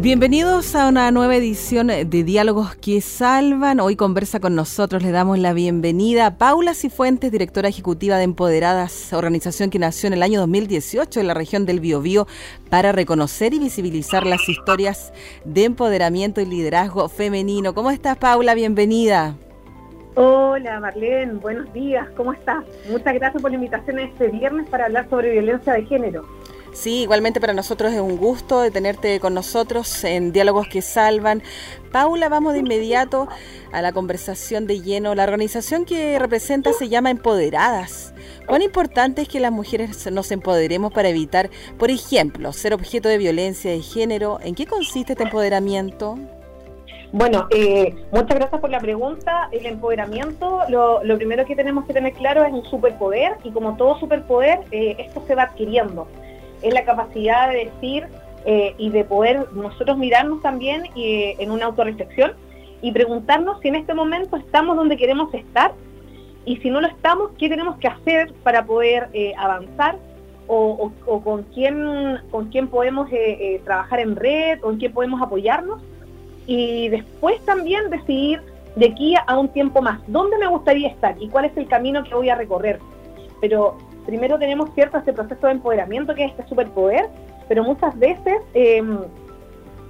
Bienvenidos a una nueva edición de Diálogos que Salvan. Hoy conversa con nosotros, le damos la bienvenida a Paula Cifuentes, directora ejecutiva de Empoderadas, organización que nació en el año 2018 en la región del Biobío para reconocer y visibilizar las historias de empoderamiento y liderazgo femenino. ¿Cómo estás, Paula? Bienvenida. Hola Marlene, buenos días, ¿cómo estás? Muchas gracias por la invitación este viernes para hablar sobre violencia de género. Sí, igualmente para nosotros es un gusto de tenerte con nosotros en Diálogos que Salvan. Paula, vamos de inmediato a la conversación de lleno. La organización que representa se llama Empoderadas. ¿Cuán importante es que las mujeres nos empoderemos para evitar, por ejemplo, ser objeto de violencia de género? ¿En qué consiste este empoderamiento? Bueno, eh, muchas gracias por la pregunta. El empoderamiento, lo, primero que tenemos que tener claro es un superpoder y como todo superpoder, eh, esto se va adquiriendo es la capacidad de decir eh, y de poder nosotros mirarnos también eh, en una autorreflexión y preguntarnos si en este momento estamos donde queremos estar y si no lo estamos, qué tenemos que hacer para poder eh, avanzar o, con, quién, con quién podemos trabajar en red en quién podemos apoyarnos y después también decidir de aquí a un tiempo más, dónde me gustaría estar y cuál es el camino que voy a recorrer. Pero primero tenemos cierto este proceso de empoderamiento que es este superpoder, pero muchas veces em,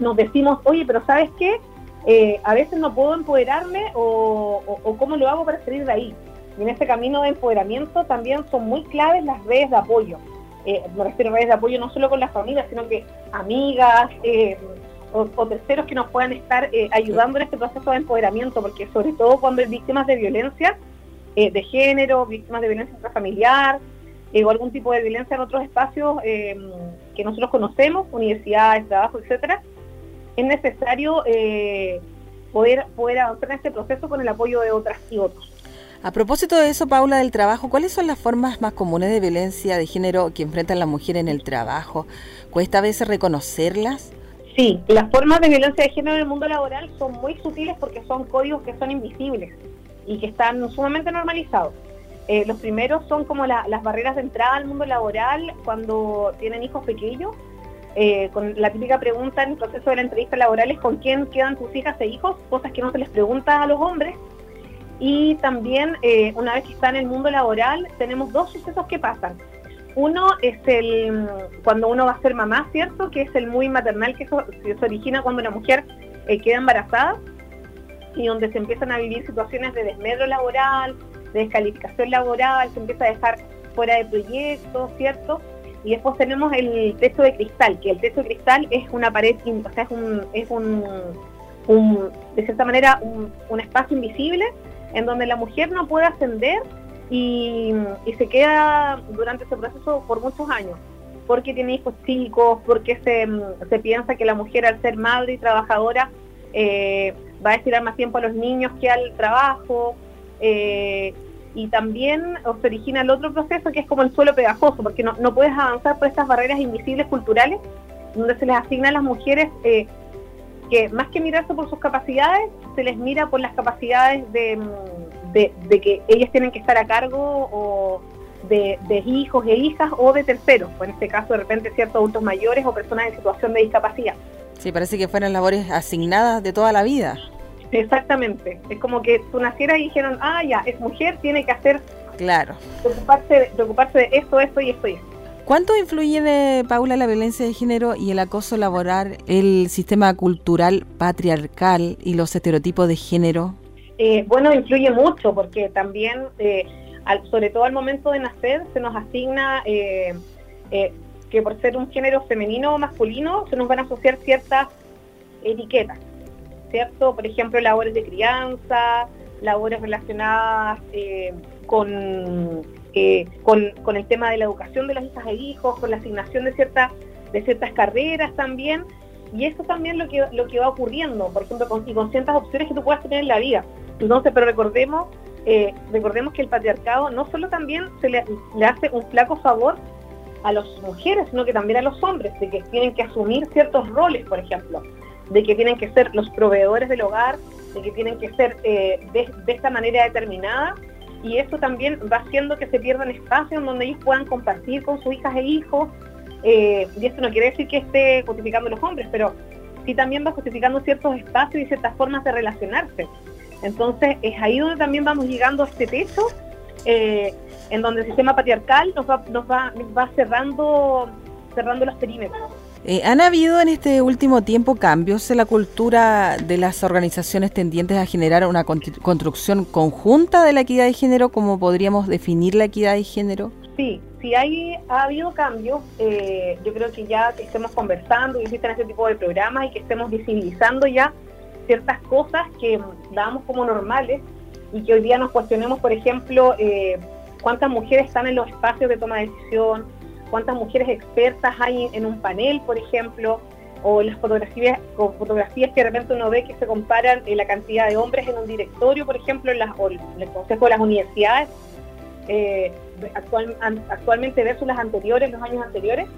nos decimos, oye, pero ¿sabes qué? Eh, a veces no puedo empoderarme o, cómo lo hago para salir de ahí. Y en este camino de empoderamiento también son muy claves las redes de apoyo. Eh, me refiero a redes de apoyo no solo con las familias, sino que amigas em, o, terceros que nos puedan estar eh, ayudando en este proceso de empoderamiento, porque sobre todo cuando hay víctimas de violencia de género, víctimas de violencia intrafamiliar, eh, o algún tipo de violencia en otros espacios em, que nosotros conocemos, universidades, trabajo, etcétera, es necesario eh, poder, poder avanzar en este proceso con el apoyo de otras y otros. A propósito de eso, Paula, del trabajo, ¿cuáles son las formas más comunes de violencia de género que enfrentan las mujeres en el trabajo? ¿Cuesta a veces reconocerlas? Sí, las formas de violencia de género en el mundo laboral son muy sutiles porque son códigos que son invisibles y que están sumamente normalizados. Eh, los primeros son como las barreras de entrada al mundo laboral cuando tienen hijos pequeños. Eh, con la típica pregunta en el proceso de la entrevista laboral es con quién quedan tus hijas e hijos, cosas que no se les pregunta a los hombres. Y también, eh, una vez que está en el mundo laboral, tenemos dos sucesos que pasan. Uno es el cuando uno va a ser mamá, ¿cierto? Que es el muy maternal que, que se origina cuando una mujer queda embarazada y donde se empiezan a vivir situaciones de desmedro laboral, de descalificación laboral, se empieza a dejar fuera de proyectos, ¿cierto? Y después tenemos el techo de cristal, que el techo de cristal es una pared, o sea, es un, es un, de cierta manera, un, espacio invisible en donde la mujer no puede ascender y, se queda durante ese proceso por muchos años, porque tiene hijos chicos, porque se, se piensa que la mujer al ser madre y trabajadora eh, va a destinar más tiempo a los niños que al trabajo, eh, y también se origina el otro proceso que es como el suelo pegajoso, porque no, no puedes avanzar por estas barreras invisibles culturales, donde se les asigna a las mujeres eh, que más que mirarse por sus capacidades, se les mira por las capacidades de, de, que ellas tienen que estar a cargo o de, de, hijos e hijas o de terceros, o en este caso de repente ciertos adultos mayores o personas en situación de discapacidad. Sí, parece que fueran labores asignadas de toda la vida. Exactamente. Es como que tú nacieras y dijeron, ah, ya, es mujer, tiene que hacer. Claro. Preocuparse, preocuparse de esto, esto y esto y esto. ¿Cuánto influye, Paula, la violencia de género y el acoso laboral, el sistema cultural patriarcal y los estereotipos de género? Eh, bueno, influye mucho porque también, eh, sobre todo al momento de nacer, se nos asigna eh, que por ser un género femenino o masculino se nos van a asociar ciertas etiquetas. ¿Cierto? Por ejemplo, labores de crianza, labores relacionadas eh, eh, con, con, el tema de la educación de las hijas e hijos, con la asignación de ciertas, de ciertas carreras también. Y eso también lo que, lo que va ocurriendo, por ejemplo, con, y con ciertas opciones que tú puedas tener en la vida. Entonces, pero recordemos eh, recordemos que el patriarcado no solo también se le, le hace un flaco favor a las mujeres, sino que también a los hombres, de que tienen que asumir ciertos roles, por ejemplo, de que tienen que ser los proveedores del hogar, de que tienen que ser eh, de, esta manera determinada, y eso también va haciendo que se pierdan espacios donde ellos puedan compartir con sus hijas e hijos, eh, y esto no quiere decir que esté justificando a los hombres, pero sí también va justificando ciertos espacios y ciertas formas de relacionarse. Entonces es ahí donde también vamos llegando a este techo, eh, en donde el sistema patriarcal nos va, nos va, va cerrando, cerrando los perímetros. Eh, ¿Han habido en este último tiempo cambios en la cultura de las organizaciones tendientes a generar una construcción conjunta de la equidad de género? ¿Cómo podríamos definir la equidad de género? Sí, sí hay, ha habido cambios. Eh, yo creo que ya que estemos conversando y existen este tipo de programas y que estemos visibilizando ya ciertas cosas que damos como normales y que hoy día nos cuestionemos, por ejemplo, eh, cuántas mujeres están en los espacios de toma de decisión, cuántas mujeres expertas hay en un panel, por ejemplo, o las fotografías, o fotografías que de repente uno ve que se comparan en la cantidad de hombres en un directorio, por ejemplo, en, las, en el Consejo de las Universidades, eh, actual, actualmente versus las anteriores, los años anteriores,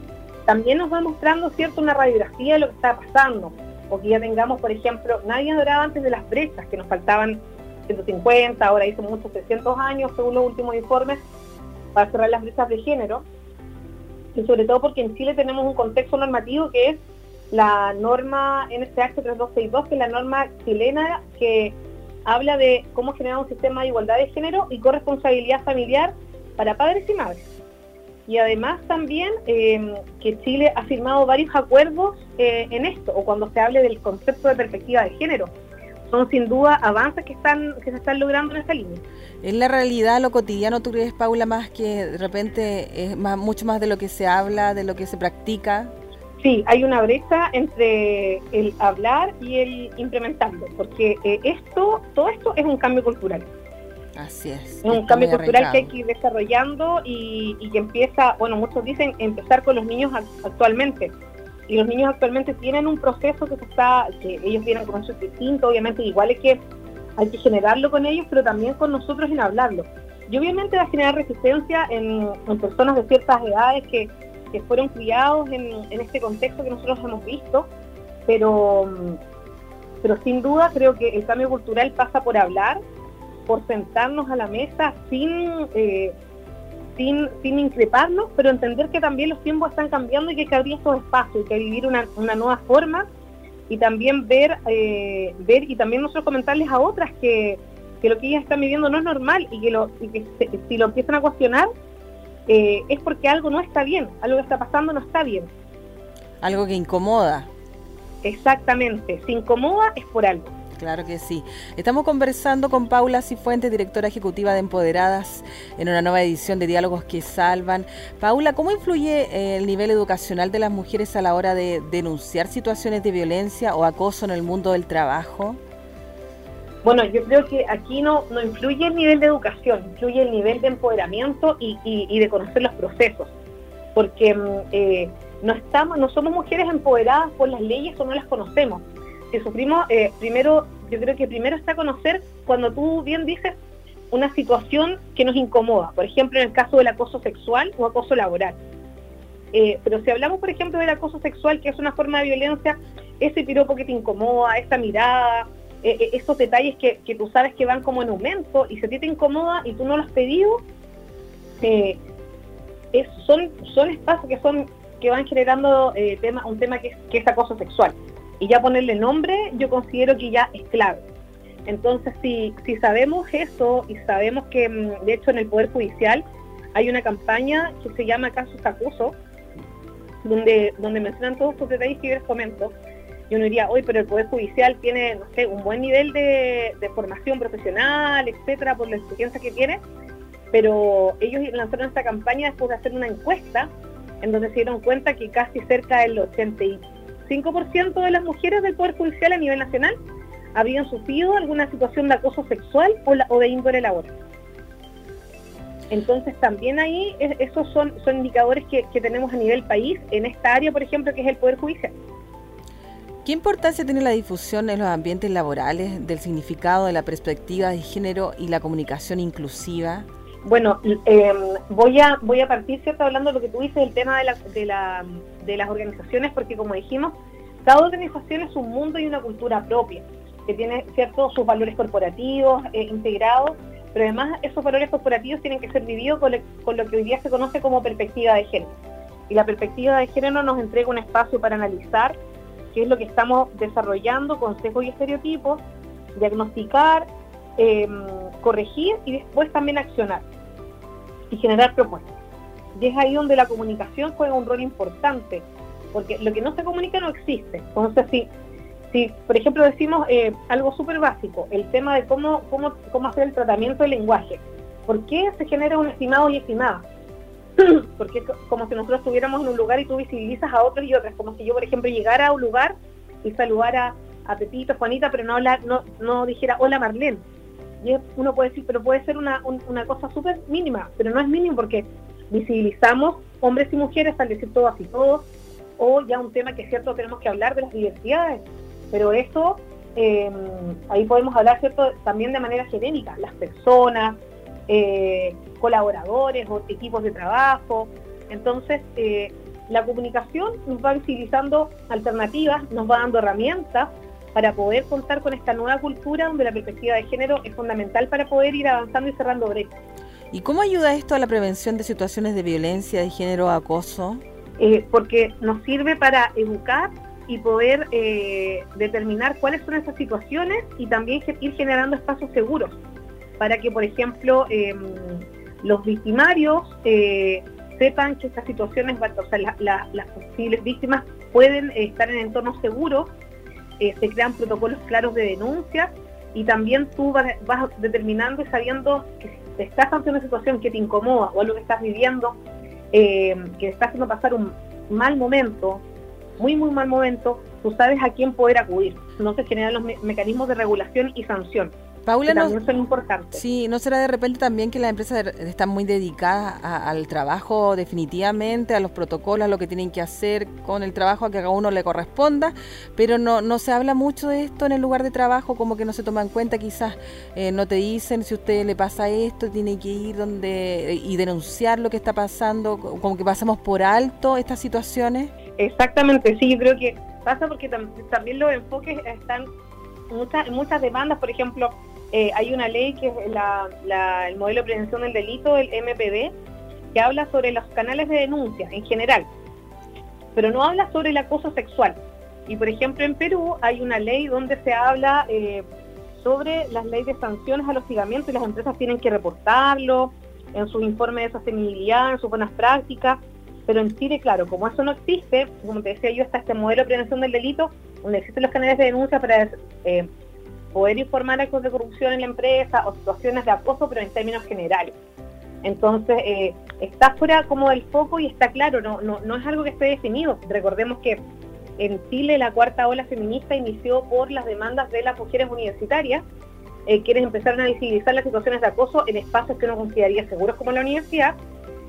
también nos va mostrando cierto una radiografía de lo que está pasando, o que ya tengamos, por ejemplo, nadie adoraba antes de las brechas, que nos faltaban 150, ahora hizo muchos 300 años, según los últimos informes, para cerrar las brechas de género, y sobre todo porque en Chile tenemos un contexto normativo que es la norma NSH 3262, que es la norma chilena que habla de cómo generar un sistema de igualdad de género y corresponsabilidad familiar para padres y madres. Y además también em, que Chile ha firmado varios acuerdos eh, en esto, o cuando se hable del concepto de perspectiva de género, son sin duda avances que están que se están logrando en esta línea. En la realidad, lo cotidiano, ¿tú crees, Paula, más que de repente es más, mucho más de lo que se habla, de lo que se practica? Sí, hay una brecha entre el hablar y el implementarlo, porque eh, esto, todo esto es un cambio cultural. Así es. Es un cambio cultural que hay que ir desarrollando y, y que empieza, bueno, muchos dicen empezar con los niños actualmente y los niños actualmente tienen un proceso que se está, que ellos vienen con eso distinto, obviamente igual es que hay que generarlo con ellos, pero también con nosotros en hablarlo. Y obviamente va a generar resistencia en, personas de ciertas edades que, fueron criados en, este contexto que nosotros hemos visto, pero, pero sin duda creo que el cambio cultural pasa por hablar, por sentarnos a la mesa sin... Eh, sin, sin increparnos, pero entender que también los tiempos están cambiando y que hay que abrir estos espacios, y que vivir una, una nueva forma y también ver, eh, ver y también nosotros comentarles a otras que, que, lo que ellas están viviendo no es normal y que, lo, y que si lo empiezan a cuestionar eh, es porque algo no está bien, algo que está pasando no está bien. Algo que incomoda. Exactamente, si incomoda es por algo. Claro que sí. Estamos conversando con Paula Cifuentes, directora ejecutiva de Empoderadas, en una nueva edición de Diálogos que Salvan. Paula, ¿cómo influye eh, el nivel educacional de las mujeres a la hora de denunciar situaciones de violencia o acoso en el mundo del trabajo? Bueno, yo creo que aquí no, no influye el nivel de educación, influye el nivel de empoderamiento y, de conocer los procesos. Porque mm, eh, no, estamos, no somos mujeres empoderadas por las leyes o no las conocemos que sufrimos, eh, primero, yo creo que primero está conocer cuando tú bien dices una situación que nos incomoda, por ejemplo, en el caso del acoso sexual o acoso laboral. Eh, pero si hablamos, por ejemplo, del acoso sexual, que es una forma de violencia, ese piropo que te incomoda, esa mirada, eh, esos detalles que, tú sabes que van como en aumento y si a te incomoda y tú no lo has pedido, son, son espacios que son que van generando tema, un tema que que es acoso sexual y ya ponerle nombre, yo considero que ya es clave. Entonces, si, si sabemos eso y sabemos que, mm, de hecho, en el Poder Judicial hay una campaña que se llama Casos Acuso, donde, donde mencionan todos estos detalles que yo les comento, y uno diría, hoy, pero el Poder Judicial tiene, no sé, un buen nivel de, formación profesional, etcétera, por la experiencia que tiene, pero ellos lanzaron esta campaña después de hacer una encuesta en donde se dieron cuenta que casi cerca del 80 5% de las mujeres del Poder Judicial a nivel nacional habían sufrido alguna situación de acoso sexual o, de índole laboral. Entonces también ahí esos son, indicadores que, tenemos a nivel país en esta área, por ejemplo, que es el Poder Judicial. ¿Qué importancia tiene la difusión en los ambientes laborales del significado de la perspectiva de género y la comunicación inclusiva? Bueno, eh, voy a voy a partir cierto hablando de lo que tú dices el tema de, la, de, la, de las organizaciones porque como dijimos cada organización es un mundo y una cultura propia que tiene ciertos sus valores corporativos eh, integrados pero además esos valores corporativos tienen que ser vividos con, lo que hoy día se conoce como perspectiva de género y la perspectiva de género nos entrega un espacio para analizar qué es lo que estamos desarrollando, consejos y estereotipos, diagnosticar, em, corregir y después también accionar y generar propuestas. Y es ahí donde la comunicación juega un rol importante, porque lo que no se comunica no existe. Entonces, si, si por ejemplo, decimos eh, algo súper básico, el tema de cómo, cómo, cómo hacer el tratamiento del lenguaje, ¿por qué se genera un estimado y estimada? porque es como si nosotros estuviéramos en un lugar y tú visibilizas a otros y otras, como si yo, por ejemplo, llegara a un lugar y saludara a Pepito, Juanita, pero no, no, no dijera hola Marlene. Y uno puede decir, pero puede ser una, una cosa súper mínima, pero no es mínimo porque visibilizamos hombres y mujeres al decir todas y todos, o ya un tema que es cierto, tenemos que hablar de las diversidades, pero eso, em, ahí podemos hablar, ¿cierto?, también de manera genérica, las personas, eh, colaboradores o equipos de trabajo. Entonces, eh, la comunicación nos va visibilizando alternativas, nos va dando herramientas para poder contar con esta nueva cultura donde la perspectiva de género es fundamental para poder ir avanzando y cerrando brechas. ¿Y cómo ayuda esto a la prevención de situaciones de violencia de género o acoso? Eh, porque nos sirve para educar y poder eh, determinar cuáles son esas situaciones y también ir generando espacios seguros para que, por ejemplo, em, los victimarios eh, sepan que estas situaciones, o sea, las posibles víctimas pueden estar en entornos seguros, se crean protocolos claros de denuncia y también tú vas, determinando y sabiendo que si estás ante una situación que te incomoda o algo que estás viviendo, eh, que te está haciendo pasar un mal momento, muy, muy mal momento, tú sabes a quién poder acudir. Se generan los mecanismos de regulación y sanción. Paula, no, Sí, ¿no será de repente también que las empresas están muy dedicadas al trabajo definitivamente, a los protocolos, a lo que tienen que hacer con el trabajo, a que a cada uno le corresponda, pero no, no se habla mucho de esto en el lugar de trabajo, como que no se toma en cuenta, quizás eh, no te dicen si a usted le pasa esto, tiene que ir donde y denunciar lo que está pasando, como que pasamos por alto estas situaciones. Exactamente, sí, yo creo que pasa porque también los enfoques están muchas muchas demandas, por ejemplo, eh, hay una ley que es el modelo de prevención del delito, el MPD, que habla sobre los canales de denuncia en general, pero no habla sobre el acoso sexual. Y por ejemplo en Perú hay una ley donde se habla eh, sobre las leyes de sanciones al hostigamiento y las empresas tienen que reportarlo en su informe de sostenibilidad, en sus buenas prácticas. Pero en Chile, claro, como eso no existe, como te decía yo, está este modelo de prevención del delito, donde existen los canales de denuncia para eh, poder informar actos de corrupción en la empresa o situaciones de acoso, pero en términos generales. Entonces, eh, está fuera como del foco y está claro, no, no, no es algo que esté definido. Recordemos que en Chile la cuarta ola feminista inició por las demandas de las mujeres universitarias, eh, quienes empezaron a visibilizar las situaciones de acoso en espacios que uno consideraría seguros como la universidad,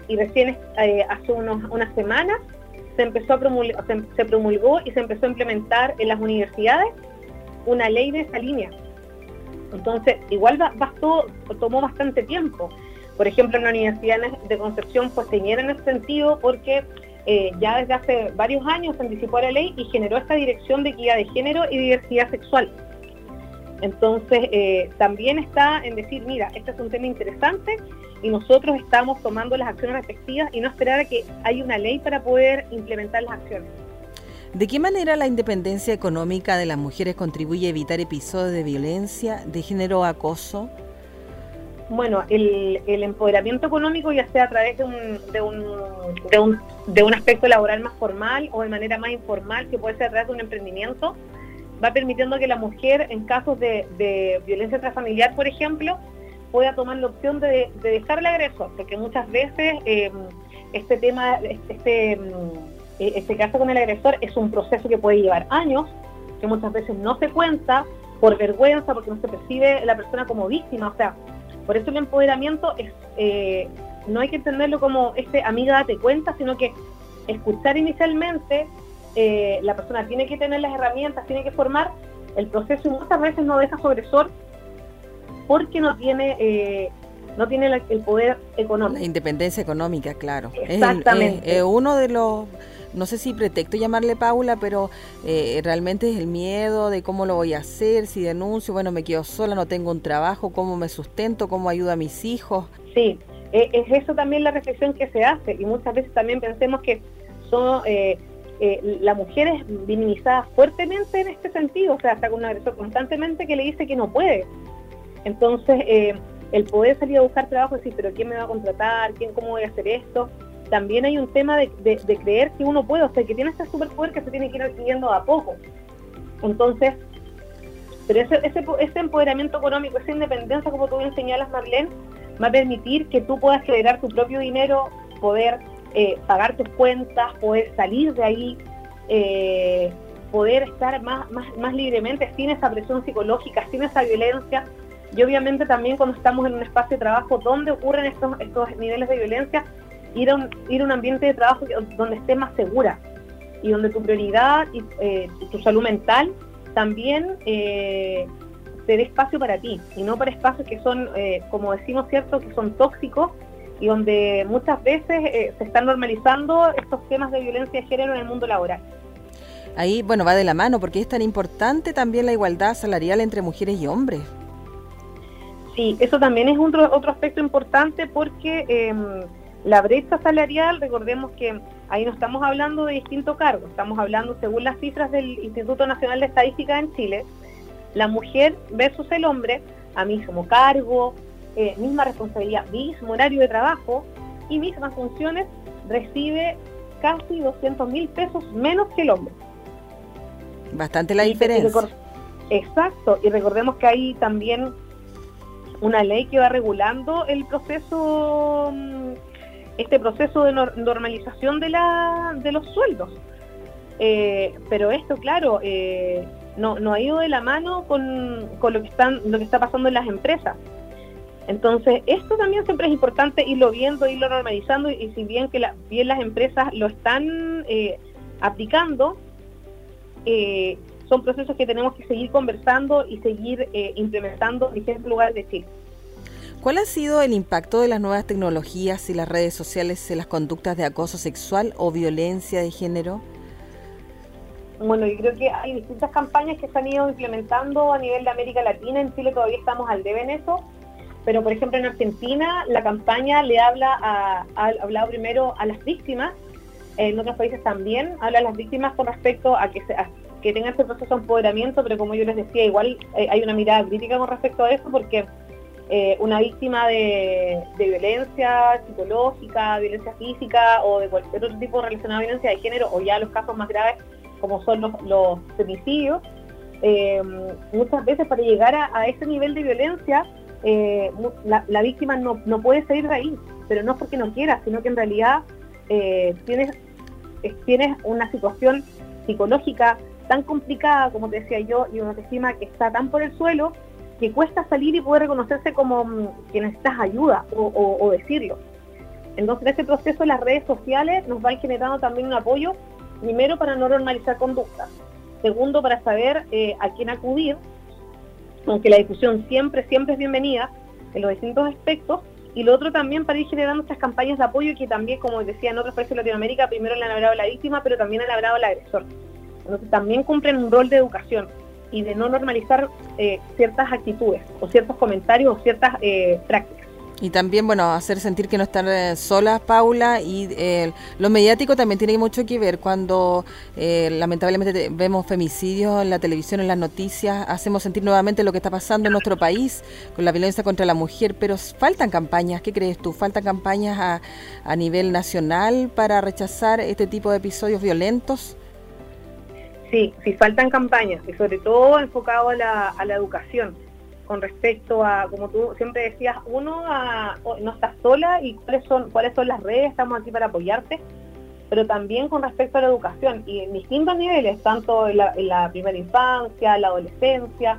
y recién eh, hace unos, unas semanas se empezó a se promulgó y se empezó a implementar en las universidades una ley de esa línea. Entonces, igual bastó, tomó bastante tiempo. Por ejemplo, en la Universidad de Concepción pues señala en ese sentido porque eh, ya desde hace varios años se anticipó la ley y generó esta dirección de equidad de género y diversidad sexual. Entonces, eh, también está en decir, mira, este es un tema interesante y nosotros estamos tomando las acciones respectivas y no esperar a que haya una ley para poder implementar las acciones. ¿De qué manera la independencia económica de las mujeres contribuye a evitar episodios de violencia, de género acoso? Bueno, el, empoderamiento económico, ya sea a través de un, de, un, de, un, de aspecto laboral más formal o de manera más informal, que puede ser a través de un emprendimiento, va permitiendo que la mujer, en casos de, violencia transfamiliar, por ejemplo, pueda tomar la opción de, dejar el agresor, porque muchas veces eh, este tema, este eh, este caso con el agresor es un proceso que puede llevar años, que muchas veces no se cuenta por vergüenza, porque no se percibe la persona como víctima. O sea, por eso el empoderamiento es eh, no hay que entenderlo como este amiga date cuenta, sino que escuchar inicialmente, eh, la persona tiene que tener las herramientas, tiene que formar el proceso y muchas veces no deja sobresor porque no tiene eh, no tiene el poder económico. La independencia económica, claro. Exactamente. Es, uno de los, no sé si pretexto llamarle Paula, pero eh, realmente es el miedo de cómo lo voy a hacer, si denuncio, bueno, me quedo sola, no tengo un trabajo, cómo me sustento, cómo ayudo a mis hijos. Sí, e, es eso también la reflexión que se hace y muchas veces también pensemos que son... Eh, eh, la mujer es minimizada fuertemente en este sentido, o sea, está con un agresor constantemente que le dice que no puede. Entonces, eh, el poder salir a buscar trabajo y decir, pero ¿quién me va a contratar? ¿Quién, ¿Cómo voy a hacer esto? También hay un tema de, creer que uno puede, o sea, que tiene este superpoder que se tiene que ir adquiriendo a poco. Entonces, pero ese, empoderamiento económico, esa independencia, como tú bien señalas, Marlene, va a permitir que tú puedas generar tu propio dinero, poder eh, pagar tus cuentas, poder salir de ahí, eh, poder estar más, libremente sin esa presión psicológica, sin esa violencia. Y obviamente también cuando estamos en un espacio de trabajo donde ocurren estos niveles de violencia, ir a, un, ir a un ambiente de trabajo donde estés más segura y donde tu prioridad y eh, tu salud mental también eh, te dé espacio para ti y no para espacios que son, como decimos, ¿cierto?, que son tóxicos y donde muchas veces eh, se están normalizando estos temas de violencia de género en el mundo laboral. Ahí, bueno, va de la mano, porque es tan importante también la igualdad salarial entre mujeres y hombres. Sí, eso también es otro, otro aspecto importante porque em, la brecha salarial, recordemos que ahí no estamos hablando de distintos cargos, estamos hablando, según las cifras del Instituto Nacional de Estadística en Chile, la mujer versus el hombre, a mismo cargo, eh, misma responsabilidad, mismo horario de trabajo y mismas funciones, recibe casi 200 mil pesos menos que el hombre. Bastante la diferencia. Exacto, y recordemos que hay también una ley que va regulando el proceso, mm, este proceso de normalización de, la, de los sueldos. Eh, pero esto, claro, eh, no, no ha ido de la mano con, con, lo que están, lo que está pasando en las empresas. Entonces, esto también siempre es importante irlo viendo, irlo normalizando y, si bien que la, bien las empresas lo están eh, aplicando, son procesos que tenemos que seguir conversando y seguir implementando en distintos lugares de Chile. ¿Cuál ha sido el impacto de las nuevas tecnologías y las redes sociales en las conductas de acoso sexual o violencia de género? Bueno, yo creo que hay distintas campañas que se han ido implementando a nivel de América Latina. En Chile todavía estamos al debe en eso pero por ejemplo en Argentina la campaña le habla a, ha hablado primero a las víctimas, en otros países también habla a las víctimas con respecto a que, se, que tengan ese proceso de empoderamiento, pero como yo les decía, igual eh, hay una mirada crítica con respecto a eso porque eh, una víctima de, violencia psicológica, violencia física o de cualquier otro tipo relacionado a violencia de género o ya los casos más graves como son los, los femicidios, eh, muchas veces para llegar a ese nivel de violencia eh, la, víctima no, no, puede salir de ahí, pero no porque no quiera, sino que en realidad tienes, tienes una situación psicológica tan complicada, como te decía yo, y una autoestima que está tan por el suelo, que cuesta salir y poder reconocerse como mm, que necesitas ayuda o, decirlo. Entonces, en este proceso, las redes sociales nos van generando también un apoyo, primero para no normalizar conductas, segundo para saber eh, a quién acudir aunque la discusión siempre, siempre es bienvenida en los distintos aspectos, y lo otro también para ir generando estas campañas de apoyo que también, como decía en otros países de Latinoamérica, primero le han hablado a la víctima, pero también han hablado al agresor. Entonces también cumplen un rol de educación y de no normalizar eh, ciertas actitudes o ciertos comentarios o ciertas eh, prácticas. Y también, bueno, hacer sentir que no están eh, solas, Paula, y eh, lo mediático también tiene mucho que ver cuando eh, lamentablemente vemos femicidios en la televisión, en las noticias, hacemos sentir nuevamente lo que está pasando en nuestro país con la violencia contra la mujer, pero faltan campañas, ¿qué crees tú? ¿Faltan campañas a, a nivel nacional para rechazar este tipo de episodios violentos? Sí, sí faltan campañas, y sobre todo enfocado a la, a la educación con respecto a, como tú siempre decías, uno, no estás sola y cuáles son, cuáles son las redes, estamos aquí para apoyarte, pero también con respecto a la educación y en distintos niveles, tanto en la, primera infancia, la adolescencia,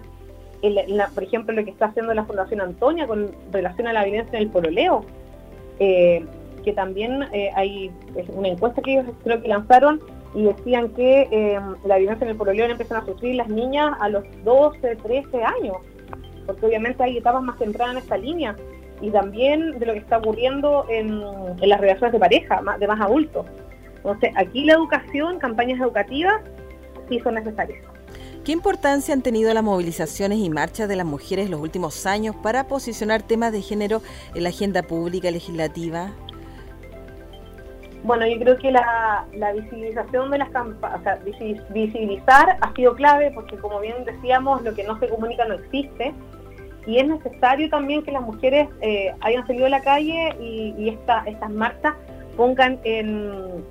por ejemplo, lo que está haciendo la Fundación Antonia con relación a la violencia en el pololeo, eh, que también eh, hay una encuesta que ellos creo que lanzaron y decían que eh, la violencia en el pololeo empiezan a sufrir las niñas a los 12, 13 años, porque obviamente hay etapas más tempranas en esta línea, y también de lo que está ocurriendo en, las relaciones de pareja, de más adultos. Entonces, aquí la educación, campañas educativas, sí son necesarias. ¿Qué importancia han tenido las movilizaciones y marchas de las mujeres los últimos años para posicionar temas de género en la agenda pública legislativa? Bueno, yo creo que la, visibilización de las campañas, o sea, visibilizar ha sido clave porque como bien decíamos, lo que no se comunica no existe y es necesario también que las mujeres eh, hayan salido a la calle y, estas marchas pongan en,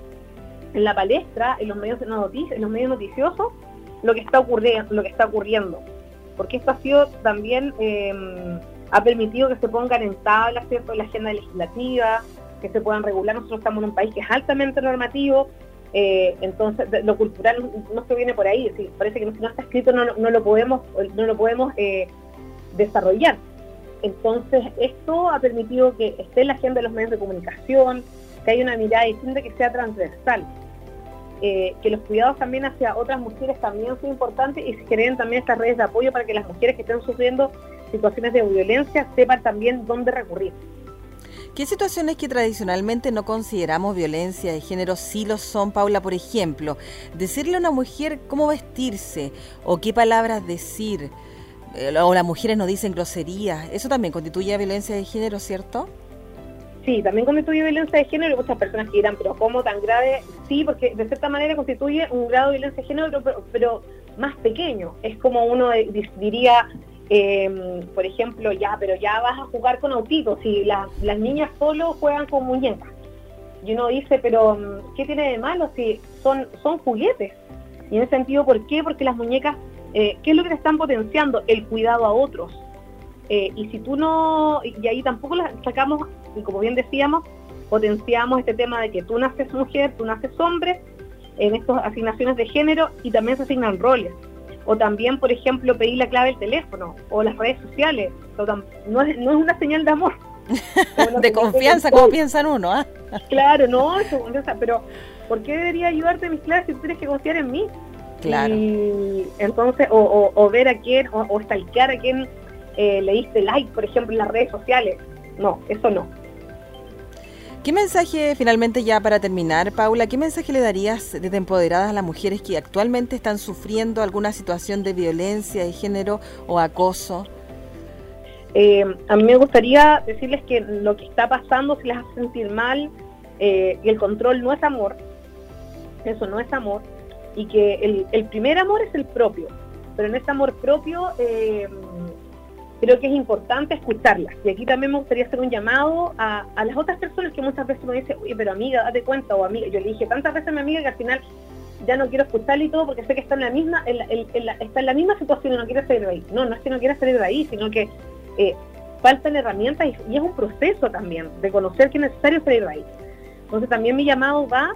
la palestra, en los medios en los medios noticiosos, lo que está ocurriendo, lo que está ocurriendo. Porque esto ha sido también eh, ha permitido que se pongan en tabla ¿cierto? la agenda legislativa, que se puedan regular. Nosotros estamos en un país que es altamente normativo, eh, entonces lo cultural no, se viene por ahí. parece que si no está escrito no, no lo podemos, no lo podemos eh, desarrollar. Entonces esto ha permitido que esté en la agenda de los medios de comunicación, que haya una mirada distinta que sea transversal. Eh, que los cuidados también hacia otras mujeres también son importantes y se generen también estas redes de apoyo para que las mujeres que estén sufriendo situaciones de violencia sepan también dónde recurrir. ¿Qué situaciones que tradicionalmente no consideramos violencia de género sí lo son, Paula? Por ejemplo, decirle a una mujer cómo vestirse o qué palabras decir, eh, o las mujeres no dicen groserías, eso también constituye violencia de género, ¿cierto? Sí, también constituye violencia de género. Muchas personas que dirán, pero ¿cómo tan grave? Sí, porque de cierta manera constituye un grado de violencia de género, pero, más pequeño. Es como uno diría, em, por ejemplo, ya, pero ya vas a jugar con autitos. Si las niñas solo juegan con muñecas. Y uno dice, pero mm, ¿qué tiene de malo si son, son juguetes? Y en ese sentido, ¿por qué? Porque las muñecas, eh, ¿qué es lo que te están potenciando? El cuidado a otros. Eh, y si tú no, y ahí tampoco las sacamos y como bien decíamos, potenciamos este tema de que tú naces mujer, tú naces hombre, en estas asignaciones de género y también se asignan roles. O también, por ejemplo, pedir la clave del teléfono o las redes sociales. No es, no es una señal de amor. de confianza, como piensan uno. ¿ah? Claro, no, pero ¿por qué debería ayudarte mis claves si tú tienes que confiar en mí? Claro. Y entonces, o, ver a quién, o, o stalkear a quién eh, le diste like, por ejemplo, en las redes sociales. No, eso no. ¿Qué mensaje, finalmente ya para terminar, Paula, qué mensaje le darías desde Empoderadas a las mujeres que actualmente están sufriendo alguna situación de violencia de género o acoso? Eh, a mí me gustaría decirles que lo que está pasando se les hace sentir mal eh, y el control no es amor, eso no es amor, y que el, el primer amor es el propio, pero en ese amor propio eh, creo que es importante escucharlas. Y aquí también me gustaría hacer un llamado a, las otras personas que muchas veces me dicen, oye, pero amiga, date cuenta, o amiga. Yo le dije tantas veces a mi amiga que al final ya no quiero escucharle y todo porque sé que está en la misma está en la misma situación y no quiere salir de ahí. No, no es que no quiera salir de ahí, sino que eh, faltan herramientas y, es un proceso también de conocer que es necesario salir de ahí. Entonces también mi llamado va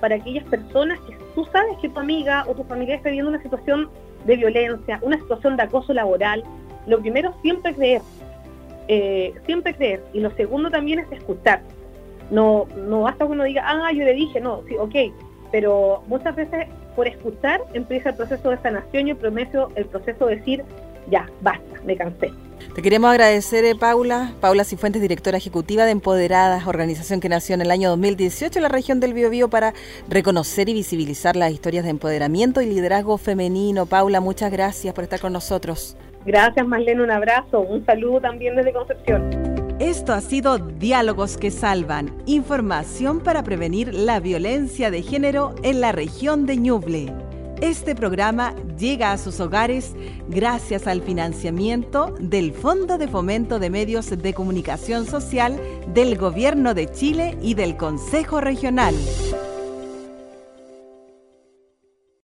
para aquellas personas que tú sabes que tu amiga o tu familia está viviendo una situación de violencia, una situación de acoso laboral, lo primero, siempre creer. Eh, siempre creer. Y lo segundo también es escuchar. No, no basta que uno diga, ah, yo le dije, no, sí, ok. Pero muchas veces por escuchar empieza el proceso de sanación y el el proceso de decir, ya, basta, me cansé. Te queremos agradecer, eh, Paula. Paula Cifuentes, directora ejecutiva de Empoderadas, organización que nació en el año 2018 en la región del Biobío para reconocer y visibilizar las historias de empoderamiento y liderazgo femenino. Paula, muchas gracias por estar con nosotros. Gracias, Marlene, un abrazo, un saludo también desde Concepción. Esto ha sido Diálogos que Salvan, información para prevenir la violencia de género en la región de Ñuble. Este programa llega a sus hogares gracias al financiamiento del Fondo de Fomento de Medios de Comunicación Social del Gobierno de Chile y del Consejo Regional.